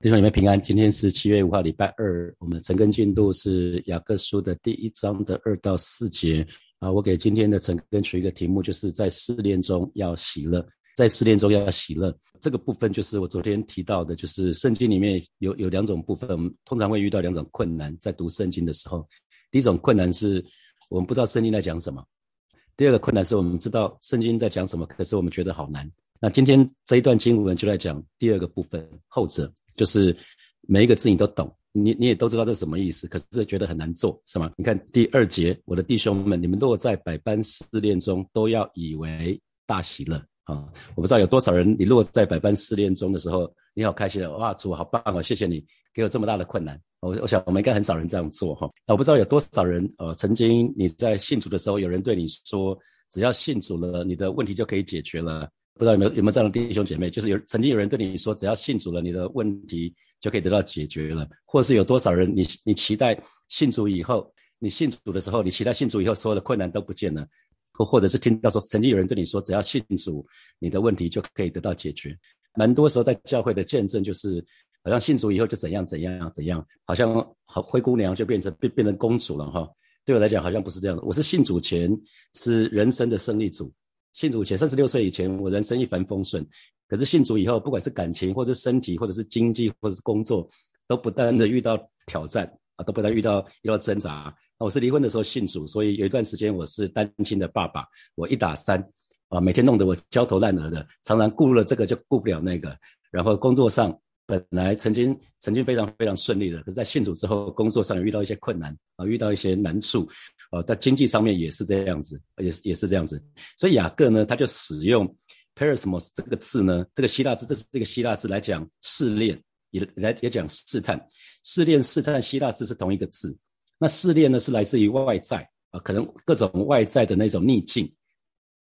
弟兄姊妹平安，今天是七月五号，礼拜二。我们的晨更进度是雅各书的第一章的二到四节啊。我给今天的晨更取一个题目，就是在试炼中要喜乐，在试炼中要喜乐。这个部分就是我昨天提到的，就是圣经里面有有两种部分，我们通常会遇到两种困难，在读圣经的时候。第一种困难是我们不知道圣经在讲什么；第二个困难是我们知道圣经在讲什么，可是我们觉得好难。那今天这一段经文就来讲第二个部分，后者。就是每一个字你都懂，你你也都知道这是什么意思，可是觉得很难做，是吗？你看第二节，我的弟兄们，你们落在百般试炼中，都要以为大喜乐啊！我不知道有多少人，你落在百般试炼中的时候，你好开心的，哇，主好棒哦！谢谢你给我这么大的困难，我我想我们应该很少人这样做哈。那我不知道有多少人，呃，曾经你在信主的时候，有人对你说，只要信主了，你的问题就可以解决了。不知道有没有有没有这样的弟兄姐妹，就是有曾经有人对你说，只要信主了，你的问题就可以得到解决了，或是有多少人，你你期待信主以后，你信主的时候，你期待信主以后，所有的困难都不见了，或或者是听到说，曾经有人对你说，只要信主，你的问题就可以得到解决。蛮多时候在教会的见证，就是好像信主以后就怎样怎样怎样，好像好灰姑娘就变成变变成公主了哈。对我来讲，好像不是这样的。我是信主前是人生的胜利组。信主前三十六岁以前，我人生一帆风顺。可是信主以后，不管是感情，或者身体，或者是经济，或者是工作，都不断的遇到挑战啊，都不断遇到遇到挣扎。那我是离婚的时候信主，所以有一段时间我是单亲的爸爸，我一打三啊，每天弄得我焦头烂额的，常常顾了这个就顾不了那个，然后工作上。本来曾经曾经非常非常顺利的，可是，在信主之后，工作上有遇到一些困难啊，遇到一些难处，啊，在经济上面也是这样子，也是也是这样子。所以雅各呢，他就使用 perismos 这个字呢，这个希腊字，这是这个希腊字来讲试炼，也来也讲试探，试炼试探希腊字是同一个字。那试炼呢，是来自于外在啊，可能各种外在的那种逆境，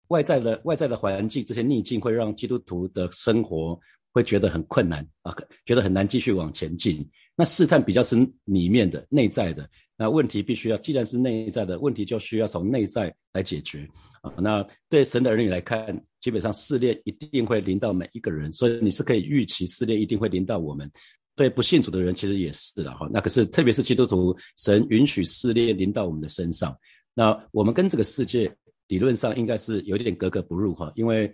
外在的外在的环境，这些逆境会让基督徒的生活。会觉得很困难啊，觉得很难继续往前进。那试探比较是里面的、内在的。那问题必须要，既然是内在的问题，就需要从内在来解决啊。那对神的儿女来看，基本上试炼一定会临到每一个人，所以你是可以预期试炼一定会临到我们。对不信主的人，其实也是了哈。那可是特别是基督徒，神允许试炼临到我们的身上。那我们跟这个世界理论上应该是有一点格格不入哈，因为。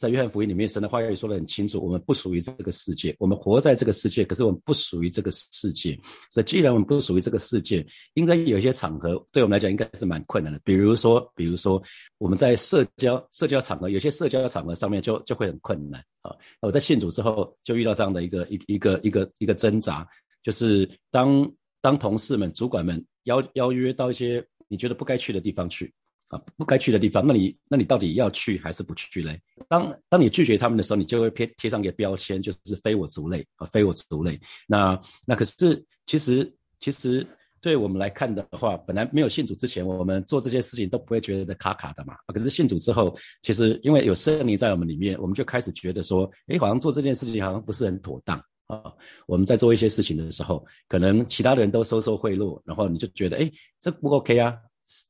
在约翰福音里面，神的话语说得很清楚：我们不属于这个世界，我们活在这个世界，可是我们不属于这个世界。所以，既然我们不属于这个世界，应该有一些场合对我们来讲应该是蛮困难的。比如说，比如说我们在社交社交场合，有些社交场合上面就就会很困难啊。我在信主之后，就遇到这样的一个一一个一个一个挣扎，就是当当同事们、主管们邀邀约到一些你觉得不该去的地方去。啊，不该去的地方，那你那你到底要去还是不去嘞？当当你拒绝他们的时候，你就会贴贴上一个标签，就是非我族类啊，非我族类。那那可是其实其实对我们来看的话，本来没有信主之前，我们做这些事情都不会觉得卡卡的嘛。可是信主之后，其实因为有圣灵在我们里面，我们就开始觉得说，哎，好像做这件事情好像不是很妥当啊。我们在做一些事情的时候，可能其他的人都收受贿赂，然后你就觉得，哎，这不 OK 啊，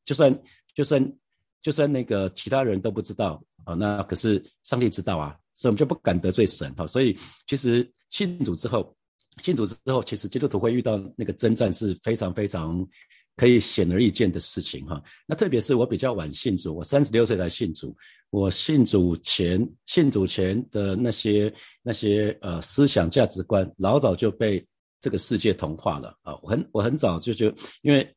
就算。就算就算那个其他人都不知道啊，那可是上帝知道啊，所以我们就不敢得罪神哈。所以其实信主之后，信主之后，其实基督徒会遇到那个征战是非常非常可以显而易见的事情哈。那特别是我比较晚信主，我三十六岁才信主，我信主前信主前的那些那些呃思想价值观，老早就被这个世界同化了啊。我很我很早就就因为。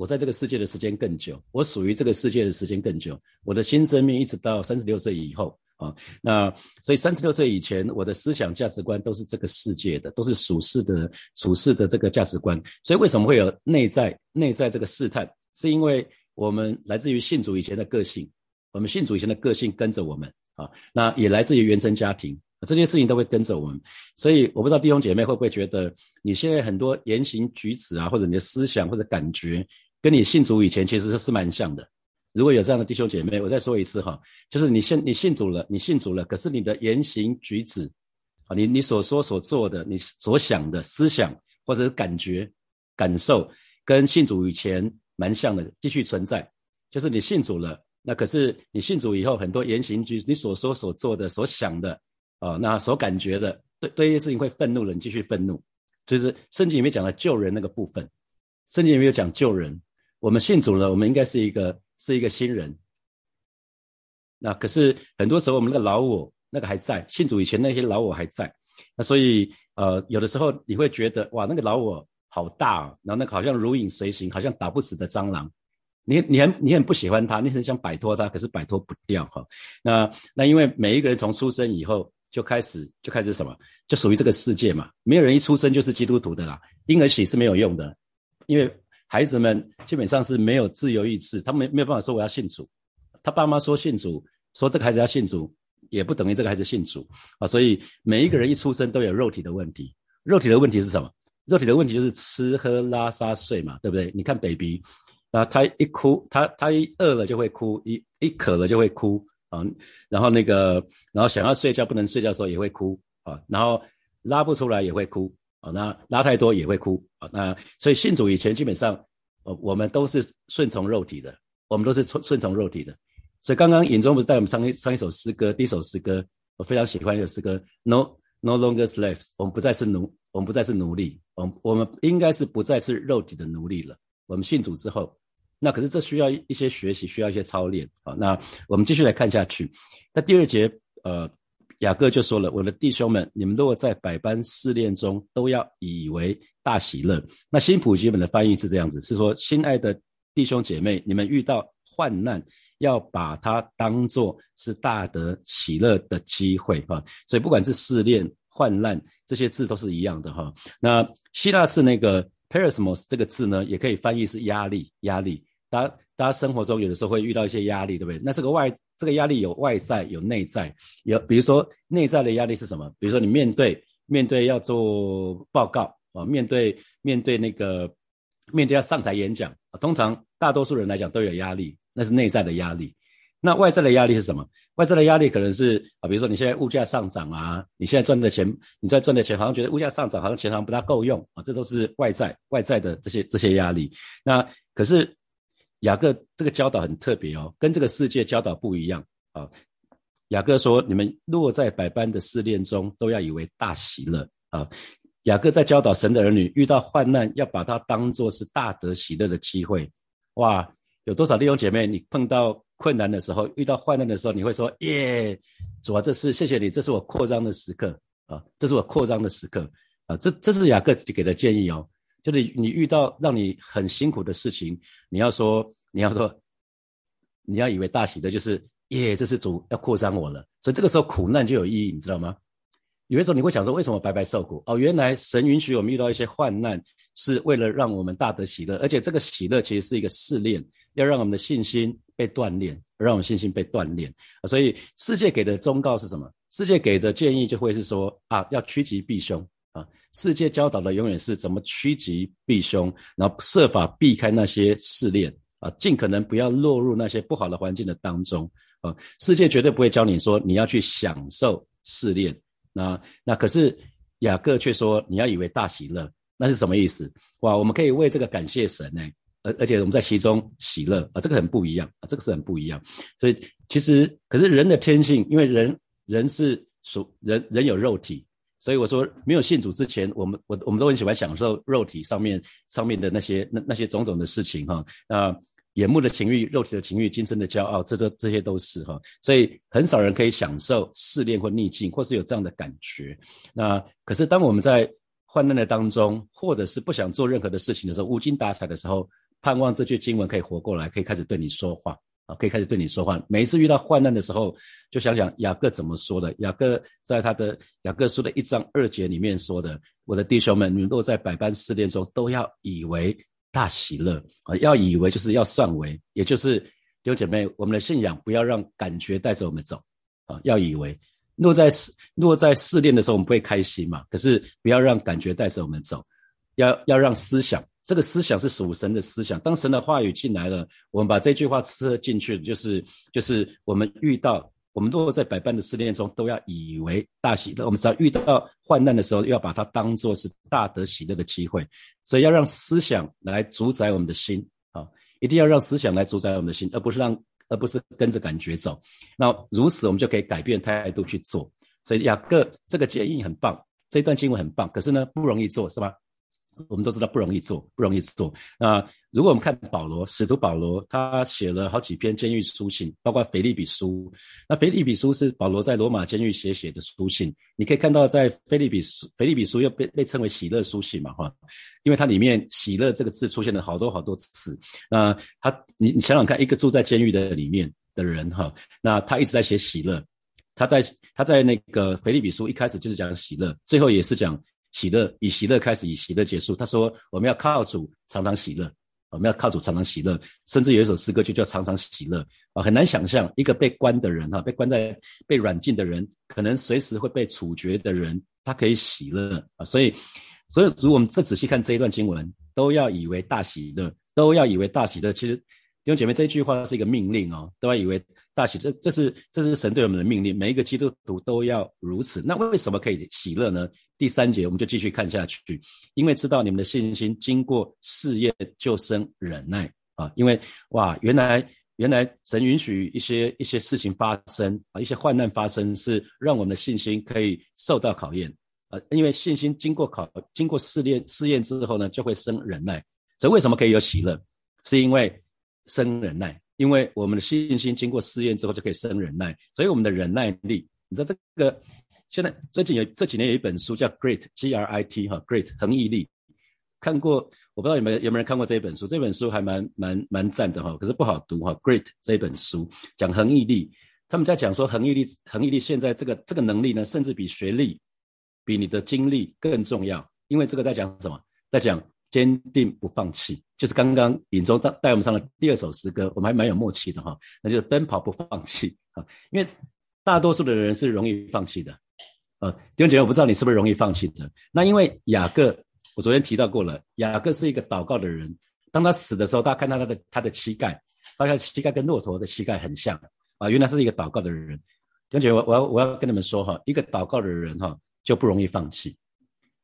我在这个世界的时间更久，我属于这个世界的时间更久。我的新生命一直到三十六岁以后啊，那所以三十六岁以前，我的思想价值观都是这个世界的，都是属世的、处世的这个价值观。所以为什么会有内在、内在这个试探？是因为我们来自于信主以前的个性，我们信主以前的个性跟着我们啊，那也来自于原生家庭。这些事情都会跟着我们，所以我不知道弟兄姐妹会不会觉得，你现在很多言行举止啊，或者你的思想或者感觉，跟你信主以前其实是蛮像的。如果有这样的弟兄姐妹，我再说一次哈，就是你信你信主了，你信主了，可是你的言行举止啊，你你所说所做的，你所想的思想或者是感觉感受，跟信主以前蛮像的，继续存在。就是你信主了，那可是你信主以后，很多言行举，你所说所做的所想的。啊，那所感觉的对对一些事情会愤怒了，你继续愤怒。就是圣经里面讲的救人那个部分，圣经里面有讲救人。我们信主了，我们应该是一个是一个新人。那可是很多时候我们那个老我那个还在，信主以前那些老我还在。那所以呃，有的时候你会觉得哇，那个老我好大，哦然后那个好像如影随形，好像打不死的蟑螂。你你很你很不喜欢他，你很想摆脱他，可是摆脱不掉哈。那那因为每一个人从出生以后就开始就开始什么，就属于这个世界嘛。没有人一出生就是基督徒的啦，婴儿洗是没有用的，因为孩子们基本上是没有自由意志，他们没有办法说我要信主。他爸妈说信主，说这个孩子要信主，也不等于这个孩子信主啊。所以每一个人一出生都有肉体的问题，肉体的问题是什么？肉体的问题就是吃喝拉撒睡嘛，对不对？你看 baby。那他一哭，他他一饿了就会哭，一一渴了就会哭啊。然后那个，然后想要睡觉不能睡觉的时候也会哭啊。然后拉不出来也会哭啊。那拉太多也会哭啊。那所以信主以前基本上，呃，我们都是顺从肉体的，我们都是顺顺从肉体的。所以刚刚尹中不是带我们唱一唱一首诗歌，第一首诗歌我非常喜欢一首诗歌，No No longer slaves，我们不再是奴，我们不再是奴隶，我们我们应该是不再是肉体的奴隶了。我们信主之后。那可是这需要一些学习，需要一些操练啊。那我们继续来看下去。那第二节，呃，雅各就说了：“我的弟兄们，你们如果在百般试炼中，都要以为大喜乐。”那新普基本的翻译是这样子，是说：“亲爱的弟兄姐妹，你们遇到患难，要把它当做是大得喜乐的机会哈。”所以不管是试炼、患难，这些字都是一样的哈。那希腊是那个 perismos 这个字呢，也可以翻译是压力，压力。大家，大家生活中有的时候会遇到一些压力，对不对？那这个外，这个压力有外在，有内在。有比如说内在的压力是什么？比如说你面对面对要做报告啊，面对面对那个面对要上台演讲啊，通常大多数人来讲都有压力，那是内在的压力。那外在的压力是什么？外在的压力可能是啊，比如说你现在物价上涨啊，你现在赚的钱，你在赚的钱好像觉得物价上涨，好像钱好像不大够用啊，这都是外在外在的这些这些压力。那可是。雅各这个教导很特别哦，跟这个世界教导不一样啊。雅各说：“你们落在百般的试炼中，都要以为大喜乐啊。”雅各在教导神的儿女，遇到患难要把它当作是大得喜乐的机会。哇，有多少弟兄姐妹，你碰到困难的时候，遇到患难的时候，你会说：“耶，主啊，这是谢谢你，这是我扩张的时刻啊，这是我扩张的时刻啊。”这这是雅各给的建议哦。就是你遇到让你很辛苦的事情，你要说，你要说，你要以为大喜的，就是耶，这是主要扩张我了。所以这个时候苦难就有意义，你知道吗？有的时候你会想说，为什么白白受苦？哦，原来神允许我们遇到一些患难，是为了让我们大得喜乐，而且这个喜乐其实是一个试炼，要让我们的信心被锻炼，让我们信心被锻炼。所以世界给的忠告是什么？世界给的建议就会是说啊，要趋吉避凶。啊，世界教导的永远是怎么趋吉避凶，然后设法避开那些试炼啊，尽可能不要落入那些不好的环境的当中啊。世界绝对不会教你说你要去享受试炼，那那可是雅各却说你要以为大喜乐，那是什么意思？哇，我们可以为这个感谢神呢，而而且我们在其中喜乐啊，这个很不一样啊，这个是很不一样。所以其实可是人的天性，因为人人是属人人有肉体。所以我说，没有信主之前，我们我我们都很喜欢享受肉体上面上面的那些那那些种种的事情哈。那眼目的情欲、肉体的情欲、今生的骄傲，这这这些都是哈。所以很少人可以享受试炼或逆境，或是有这样的感觉。那可是当我们在患难的当中，或者是不想做任何的事情的时候，无精打采的时候，盼望这句经文可以活过来，可以开始对你说话。可以开始对你说话。每一次遇到患难的时候，就想想雅各怎么说的。雅各在他的雅各书的一章二节里面说的：“我的弟兄们，你们若在百般试炼中，都要以为大喜乐啊！要以为就是要算为，也就是弟兄姐妹，我们的信仰不要让感觉带着我们走啊！要以为，若在试若在试炼的时候，我们不会开心嘛？可是不要让感觉带着我们走，要要让思想。”这个思想是属神的思想。当神的话语进来了，我们把这句话吃进去，就是就是我们遇到，我们如果在百般的试炼中，都要以为大喜乐。我们只要遇到患难的时候，要把它当做是大得喜乐的机会。所以要让思想来主宰我们的心啊，一定要让思想来主宰我们的心，而不是让，而不是跟着感觉走。那如此，我们就可以改变态度去做。所以雅各这个建议很棒这段经文很棒，可是呢不容易做，是吧？我们都知道不容易做，不容易做。那如果我们看保罗，使徒保罗，他写了好几篇监狱书信，包括腓利比书。那腓利比书是保罗在罗马监狱写写的书信。你可以看到，在腓利比书，腓利比书又被被称为喜乐书信嘛，哈，因为它里面喜乐这个字出现了好多好多次。那他，你你想想看，一个住在监狱的里面的人，哈，那他一直在写喜乐。他在他在那个腓利比书一开始就是讲喜乐，最后也是讲。喜乐以喜乐开始，以喜乐结束。他说：“我们要靠主常常喜乐，我们要靠主常常喜乐。甚至有一首诗歌就叫常常喜乐啊！很难想象一个被关的人哈，被关在被软禁的人，可能随时会被处决的人，他可以喜乐啊！所以，所以如果我们再仔细看这一段经文，都要以为大喜乐，都要以为大喜乐。其实弟兄姐妹，这一句话是一个命令哦，都要以为。”大喜，这这是这是神对我们的命令，每一个基督徒都要如此。那为什么可以喜乐呢？第三节我们就继续看下去，因为知道你们的信心经过试验就生忍耐啊。因为哇，原来原来神允许一些一些事情发生啊，一些患难发生，是让我们的信心可以受到考验啊。因为信心经过考经过试炼试验之后呢，就会生忍耐。所以为什么可以有喜乐？是因为生忍耐。因为我们的信心经过试验之后就可以生忍耐，所以我们的忍耐力，你知道这个现在最近有这几年有一本书叫《Great G R I T》哈，《Great》恒毅力，看过我不知道有没有有没有人看过这一本书？这本书还蛮蛮蛮赞的哈，可是不好读哈，《Great》这一本书讲恒毅力，他们在讲说恒毅力，恒毅力现在这个这个能力呢，甚至比学历、比你的经历更重要，因为这个在讲什么？在讲。坚定不放弃，就是刚刚尹中带带我们上的第二首诗歌，我们还蛮有默契的哈。那就是奔跑不放弃啊，因为大多数的人是容易放弃的。呃，弟兄姐，我不知道你是不是容易放弃的。那因为雅各，我昨天提到过了，雅各是一个祷告的人。当他死的时候，大家看到他的他的膝盖，发现膝盖跟骆驼的膝盖很像啊，原来是一个祷告的人。弟兄姐，我我要我要跟你们说哈，一个祷告的人哈就不容易放弃，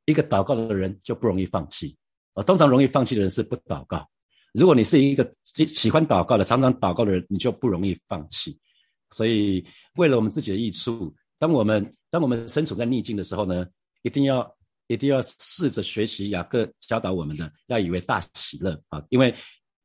一个祷告的人就不容易放弃。啊，通常容易放弃的人是不祷告。如果你是一个喜喜欢祷告的、常常祷告的人，你就不容易放弃。所以，为了我们自己的益处，当我们当我们身处在逆境的时候呢，一定要一定要试着学习雅各教导我们的，要以为大喜乐啊！因为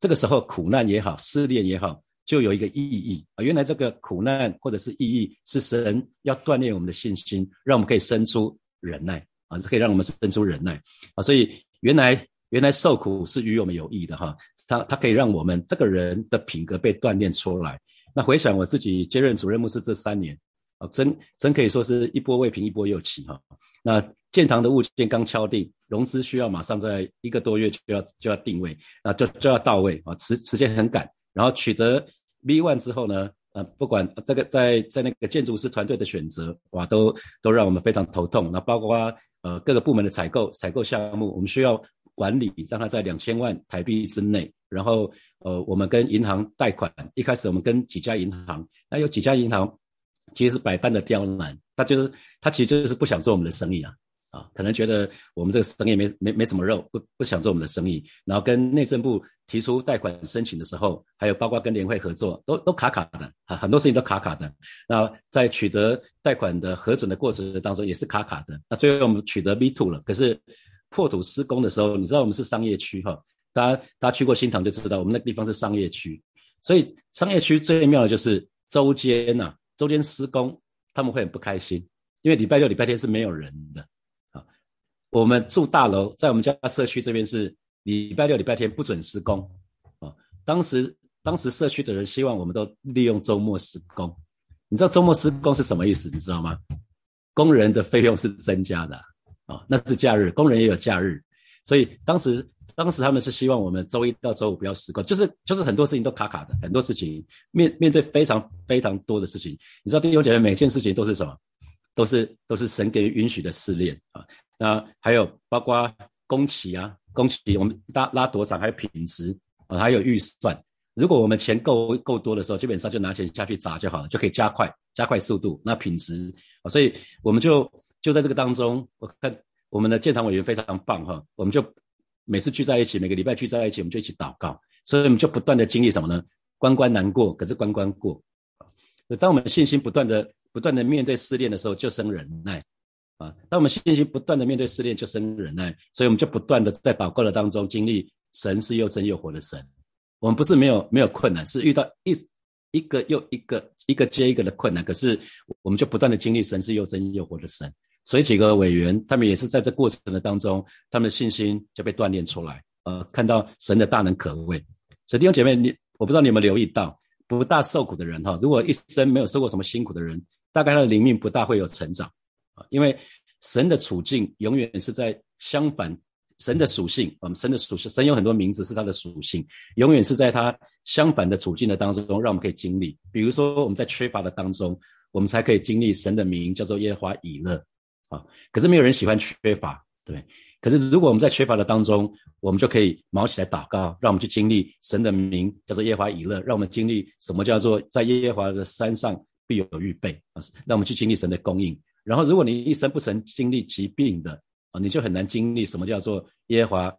这个时候苦难也好，试炼也好，就有一个意义啊。原来这个苦难或者是意义，是神要锻炼我们的信心，让我们可以生出忍耐啊，可以让我们生出忍耐啊。所以原来。原来受苦是与我们有益的哈，它它可以让我们这个人的品格被锻炼出来。那回想我自己接任主任牧师这三年，啊，真真可以说是一波未平一波又起哈。那建堂的物件刚敲定，融资需要马上在一个多月就要就要定位，啊，就就要到位啊，时时间很赶。然后取得 V one 之后呢，呃，不管这个在在那个建筑师团队的选择，哇，都都让我们非常头痛。那包括呃各个部门的采购采购项目，我们需要。管理让他在两千万台币之内，然后呃，我们跟银行贷款，一开始我们跟几家银行，那有几家银行其实是百般的刁难，他就是他其实就是不想做我们的生意啊啊，可能觉得我们这个生意没没没什么肉，不不想做我们的生意，然后跟内政部提出贷款申请的时候，还有包括跟联会合作，都都卡卡的啊，很多事情都卡卡的。那在取得贷款的核准的过程当中也是卡卡的，那最后我们取得 B two 了，可是。破土施工的时候，你知道我们是商业区哈，大家大家去过新塘就知道，我们那个地方是商业区，所以商业区最妙的就是周间呐，周间施工他们会很不开心，因为礼拜六、礼拜天是没有人的啊。我们住大楼，在我们家社区这边是礼拜六、礼拜天不准施工啊。当时当时社区的人希望我们都利用周末施工，你知道周末施工是什么意思？你知道吗？工人的费用是增加的。啊那是假日，工人也有假日，所以当时当时他们是希望我们周一到周五不要施工，就是就是很多事情都卡卡的，很多事情面面对非常非常多的事情，你知道弟兄姐妹每件事情都是什么？都是都是神给允许的试炼啊。那还有包括工期啊，工期我们拉拉多长，还有品质啊，还有预算。如果我们钱够够多的时候，基本上就拿钱下去砸就好了，就可以加快加快速度。那品质啊，所以我们就。就在这个当中，我看我们的建堂委员非常棒哈，我们就每次聚在一起，每个礼拜聚在一起，我们就一起祷告，所以我们就不断的经历什么呢？关关难过，可是关关过。当我们信心不断的、不断的面对试炼的时候，就生忍耐啊。当我们信心不断的面对试炼，就生忍耐，所以我们就不断的在祷告的当中经历神是又真又活的神。我们不是没有没有困难，是遇到一一个又一个一个接一个的困难，可是我们就不断的经历神是又真又活的神。所以几个委员他们也是在这过程的当中，他们的信心就被锻炼出来，呃，看到神的大能可畏。所以弟兄姐妹，你我不知道你有没有留意到，不大受苦的人哈，如果一生没有受过什么辛苦的人，大概他的灵命不大会有成长啊，因为神的处境永远是在相反。神的属性，我们神的属性，神有很多名字是他的属性，永远是在他相反的处境的当中，让我们可以经历。比如说我们在缺乏的当中，我们才可以经历神的名叫做耶和华以勒啊。可是没有人喜欢缺乏，对。可是如果我们在缺乏的当中，我们就可以毛起来祷告，让我们去经历神的名叫做耶华以勒，让我们经历什么叫做在耶和华的山上必有预备啊，让我们去经历神的供应。然后如果你一生不曾经历疾病的，啊，你就很难经历什么叫做耶和华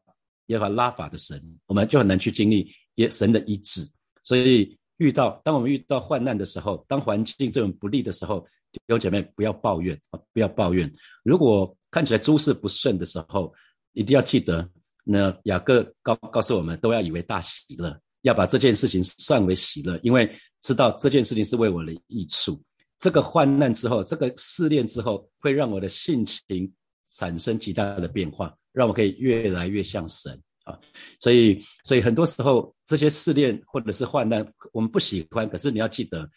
耶和华拉法的神，我们就很难去经历耶神的医治。所以遇到当我们遇到患难的时候，当环境对我们不利的时候，弟兄姐妹不要抱怨啊，不要抱怨。如果看起来诸事不顺的时候，一定要记得，那雅各告告诉我们，都要以为大喜乐，要把这件事情算为喜乐，因为知道这件事情是为我的益处。这个患难之后，这个试炼之后，会让我的性情。产生极大的变化，让我可以越来越像神啊！所以，所以很多时候这些试炼或者是患难，我们不喜欢。可是你要记得，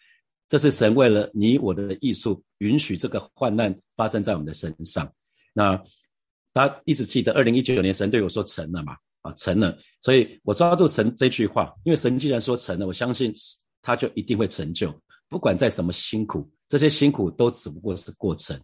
这是神为了你我的艺术，允许这个患难发生在我们的身上。那大家一直记得，二零一九年神对我说成了嘛？啊，成了。所以我抓住神这句话，因为神既然说成了，我相信他就一定会成就。不管在什么辛苦，这些辛苦都只不过是过程。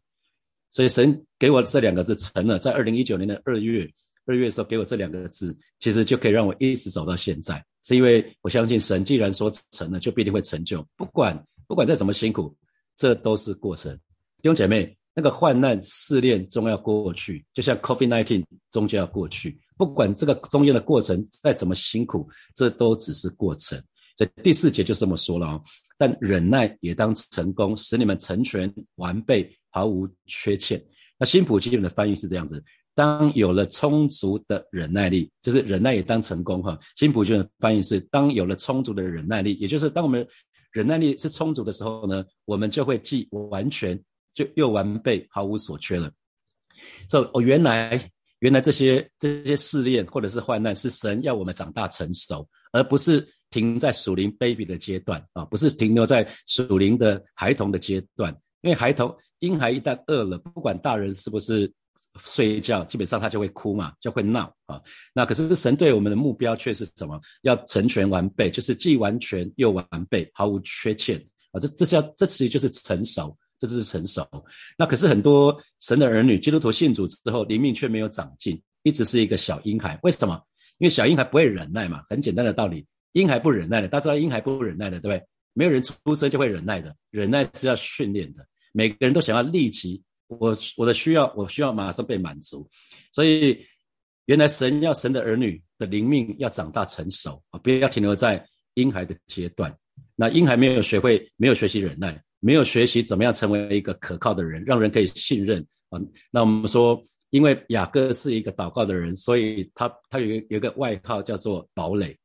所以神给我这两个字成了，在二零一九年的二月，二月的时候给我这两个字，其实就可以让我一直走到现在，是因为我相信神既然说成了，就必定会成就。不管不管再怎么辛苦，这都是过程。弟兄姐妹，那个患难试炼终要过去，就像 COVID nineteen 终究要过去。不管这个中间的过程再怎么辛苦，这都只是过程。所以第四节就这么说了哦，但忍耐也当成功，使你们成全完备。毫无缺欠。那新普基本的翻译是这样子：当有了充足的忍耐力，就是忍耐也当成功哈。新普基本的翻译是：当有了充足的忍耐力，也就是当我们忍耐力是充足的时候呢，我们就会既完全就又完备，毫无所缺了。所以，哦，原来原来这些这些试炼或者是患难，是神要我们长大成熟，而不是停在属灵 baby 的阶段啊，不是停留在属灵的孩童的阶段。因为孩童婴孩一旦饿了，不管大人是不是睡觉，基本上他就会哭嘛，就会闹啊。那可是神对我们的目标却是什么？要成全完备，就是既完全又完备，毫无缺陷啊。这这是要，这其实就是成熟，这就是成熟。那可是很多神的儿女，基督徒信主之后，灵命却没有长进，一直是一个小婴孩。为什么？因为小婴孩不会忍耐嘛，很简单的道理，婴孩不忍耐的，大家知道婴孩不忍耐的，对不对？没有人出生就会忍耐的，忍耐是要训练的。每个人都想要立即，我我的需要，我需要马上被满足，所以原来神要神的儿女的灵命要长大成熟啊，不要停留在婴孩的阶段。那婴孩没有学会，没有学习忍耐，没有学习怎么样成为一个可靠的人，让人可以信任啊。那我们说，因为雅各是一个祷告的人，所以他他有有个外号叫做堡垒，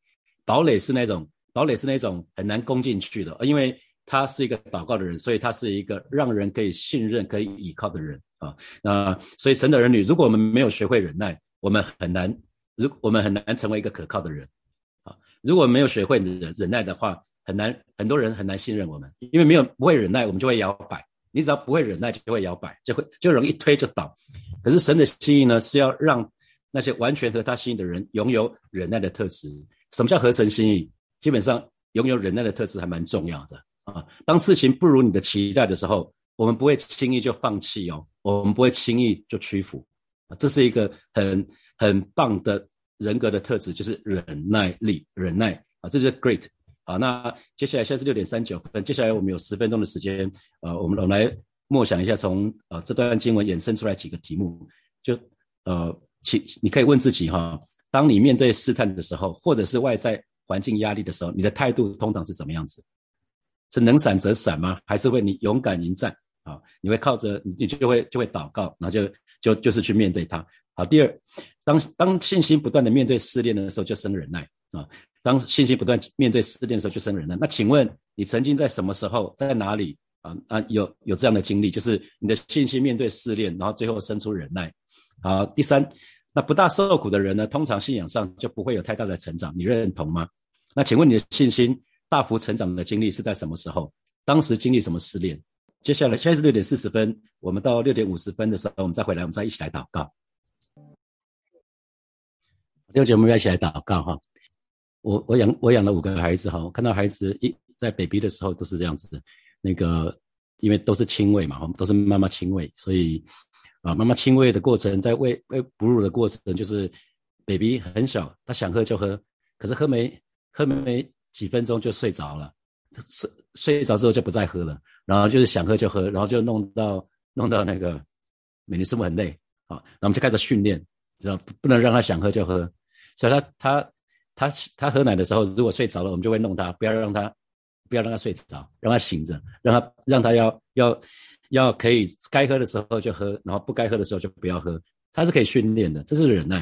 堡垒是那种堡垒是那种很难攻进去的，因为。他是一个祷告的人，所以他是一个让人可以信任、可以依靠的人啊。那所以神的儿女，如果我们没有学会忍耐，我们很难，如我们很难成为一个可靠的人啊。如果没有学会忍忍耐的话，很难，很多人很难信任我们，因为没有不会忍耐，我们就会摇摆。你只要不会忍耐，就会摇摆，就会就容易推就倒。可是神的心意呢，是要让那些完全合他心意的人拥有忍耐的特质。什么叫合神心意？基本上拥有忍耐的特质还蛮重要的。啊，当事情不如你的期待的时候，我们不会轻易就放弃哦，我们不会轻易就屈服啊，这是一个很很棒的人格的特质，就是忍耐力，忍耐啊，这是 great 啊。那接下来现在是六点三九分，接下来我们有十分钟的时间，呃，我们我们来默想一下，从呃这段经文衍生出来几个题目，就呃，其你可以问自己哈，当你面对试探的时候，或者是外在环境压力的时候，你的态度通常是怎么样子？是能闪则闪吗？还是会你勇敢迎战啊，你会靠着你就会就会祷告，然后就就就是去面对它。好，第二，当当信心不断的面对试炼的时候，就生忍耐啊。当信心不断面对试炼的时候，就生忍耐。那请问你曾经在什么时候，在哪里啊啊有有这样的经历？就是你的信心面对试炼，然后最后生出忍耐。好，第三，那不大受苦的人呢，通常信仰上就不会有太大的成长，你认同吗？那请问你的信心大幅成长的经历是在什么时候？当时经历什么试炼？接下来现在是六点四十分，我们到六点五十分的时候，我们再回来，我们再一起来祷告。六姐，我们要一起来祷告哈。我我养我养了五个孩子哈，我看到孩子一在 baby 的时候都是这样子，那个因为都是亲喂嘛，都是妈妈亲喂，所以啊，妈妈亲喂的过程，在喂喂哺乳的过程，就是 baby 很小，他想喝就喝，可是喝没喝没几分钟就睡着了，睡睡着之后就不再喝了，然后就是想喝就喝，然后就弄到弄到那个美丽师傅很累啊，那我们就开始训练，知道不能让他想喝就喝，所以他他。他他喝奶的时候，如果睡着了，我们就会弄他，不要让他，不要让他睡着，让他醒着，让他让他要要要可以该喝的时候就喝，然后不该喝的时候就不要喝。他是可以训练的，这是忍耐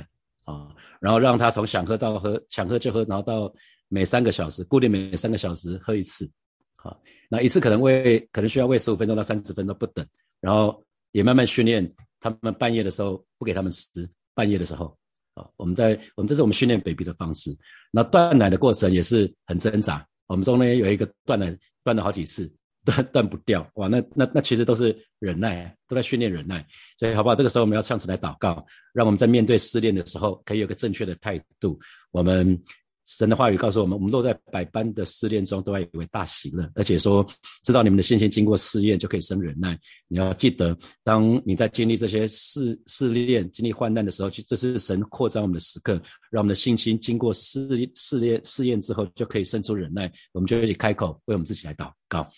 啊。然后让他从想喝到喝，想喝就喝，然后到每三个小时固定每三个小时喝一次，好，那一次可能喂可能需要喂十五分钟到三十分钟不等，然后也慢慢训练他们半夜的时候不给他们吃，半夜的时候。啊，我们在我们这是我们训练 baby 的方式。那断奶的过程也是很挣扎。我们中间有一个断奶断了好几次，断断不掉。哇，那那那其实都是忍耐，都在训练忍耐。所以好不好？这个时候我们要唱起来祷告，让我们在面对失恋的时候可以有个正确的态度。我们。神的话语告诉我们：我们落在百般的试炼中，都要以为大喜乐。而且说，知道你们的信心经过试验，就可以生忍耐。你要记得，当你在经历这些试试炼、经历患难的时候，去这是神扩张我们的时刻，让我们的信心经过试试炼试验之后，就可以生出忍耐。我们就一起开口为我们自己来祷告。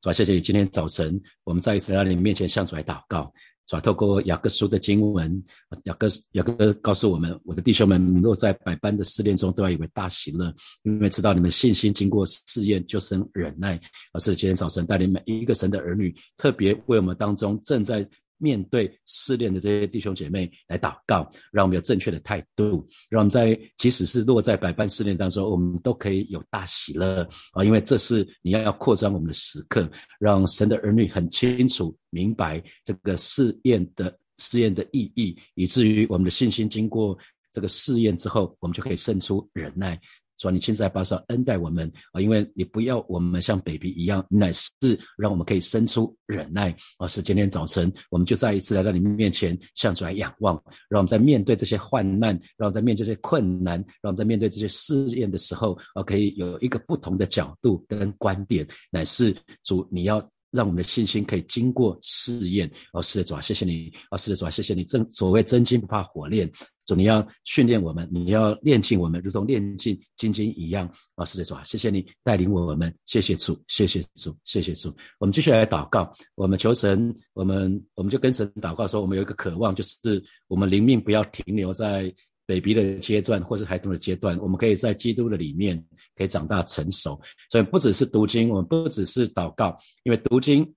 主啊，谢谢你，今天早晨我们再一次来到你面前，向主来祷告。是吧？透过雅各书的经文，雅各雅各告诉我们：我的弟兄们，若在百般的试炼中，都要以为大喜乐，因为知道你们信心经过试验，就生忍耐。而是今天早晨带领每一个神的儿女，特别为我们当中正在。面对试炼的这些弟兄姐妹来祷告，让我们有正确的态度，让我们在即使是落在百般试炼当中，我们都可以有大喜乐啊！因为这是你要要扩张我们的时刻，让神的儿女很清楚明白这个试验的试验的意义，以至于我们的信心经过这个试验之后，我们就可以胜出忍耐。说你亲自来把手恩待我们啊，因为你不要我们像 baby 一样，乃是让我们可以生出忍耐。而是今天早晨，我们就再一次来到你面前，向主来仰望，让我们在面对这些患难，让我们在面对这些困难，让我们在面对这些试验的时候，啊，可以有一个不同的角度跟观点，乃是主你要。让我们的信心可以经过试验，哦，是的主啊，谢谢你，哦，是的主啊，谢谢你。真所谓真金不怕火炼，主你要训练我们，你要练尽我们，如同练尽金金一样，哦，是的主啊，谢谢你带领我们，谢谢主，谢谢主，谢谢主。我们继续来祷告，我们求神，我们我们就跟神祷告说，我们有一个渴望，就是我们灵命不要停留在。Baby 的阶段，或是孩童的阶段，我们可以在基督的里面可以长大成熟。所以不只是读经，我们不只是祷告，因为读经。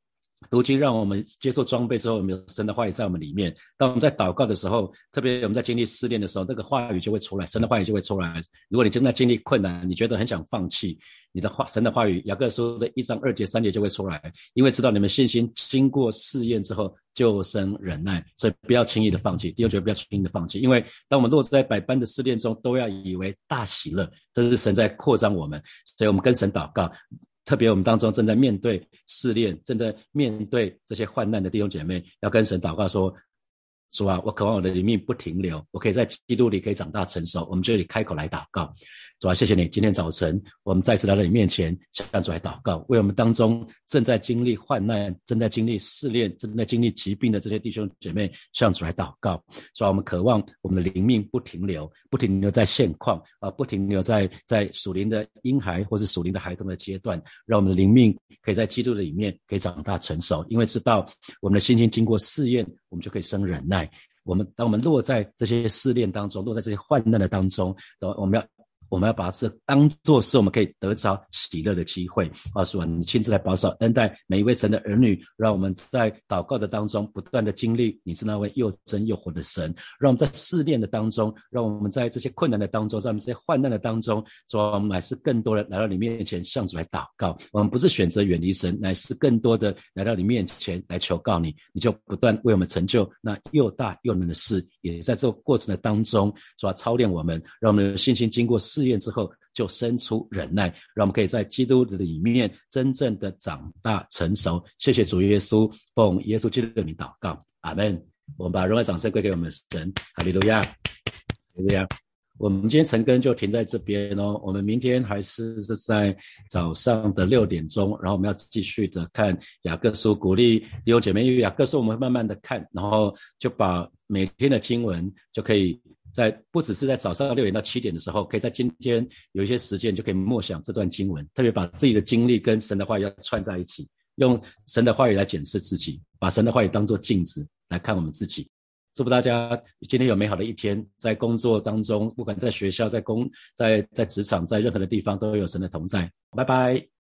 读经让我们接受装备之后，我们有神的话语在我们里面。当我们在祷告的时候，特别我们在经历试炼的时候，那个话语就会出来，神的话语就会出来。如果你正在经历困难，你觉得很想放弃，你的话，神的话语，雅各书的一章二节、三节就会出来，因为知道你们信心经过试验之后，就生忍耐，所以不要轻易的放弃。第二节不要轻易的放弃，因为当我们落在百般的试炼中，都要以为大喜乐，这是神在扩张我们，所以我们跟神祷告。特别我们当中正在面对试炼、正在面对这些患难的弟兄姐妹，要跟神祷告说。主啊，我渴望我的灵命不停留，我可以在基督里可以长大成熟。我们这里开口来祷告，主啊，谢谢你，今天早晨我们再次来到你面前，向主来祷告，为我们当中正在经历患难、正在经历试炼、正在经历疾病的这些弟兄姐妹，向主来祷告。主啊，我们渴望我们的灵命不停留，不停留在现况啊，不停留在在属灵的婴孩或是属灵的孩童的阶段，让我们的灵命可以在基督的里面可以长大成熟，因为知道我们的心经过试验。我们就可以生忍耐。我们当我们落在这些试炼当中，落在这些患难的当中，我们要我们要把这当做是我们可以得着喜乐的机会。告诉我，你亲自来保守恩待每一位神的儿女，让我们在祷告的当中不断的经历你是那位又真又活的神。让我们在试炼的当中，让我们在这些困难的当中，在我们这些患难的当中，主我们乃是更多的来到你面前向主来祷告。我们不是选择远离神，乃是更多的来到你面前来求告你，你就不断为我们成就那又大又能的事。也在这个过程的当中，主要操练我们，让我们的信心经过试验之后，就生出忍耐，让我们可以在基督的里面真正的长大成熟。谢谢主耶稣，奉耶稣基督的名祷告，阿门。我们把荣耀掌声归给我们神，哈利路亚，哈利路亚。我们今天晨更就停在这边哦。我们明天还是是在早上的六点钟，然后我们要继续的看雅各书，鼓励弟兄姐妹，因为雅各书我们慢慢的看，然后就把每天的经文就可以在不只是在早上六点到七点的时候，可以在今天有一些时间就可以默想这段经文，特别把自己的经历跟神的话要串在一起，用神的话语来检视自己，把神的话语当做镜子来看我们自己。祝福大家今天有美好的一天，在工作当中，不管在学校、在工、在在职场、在任何的地方，都有神的同在。拜拜。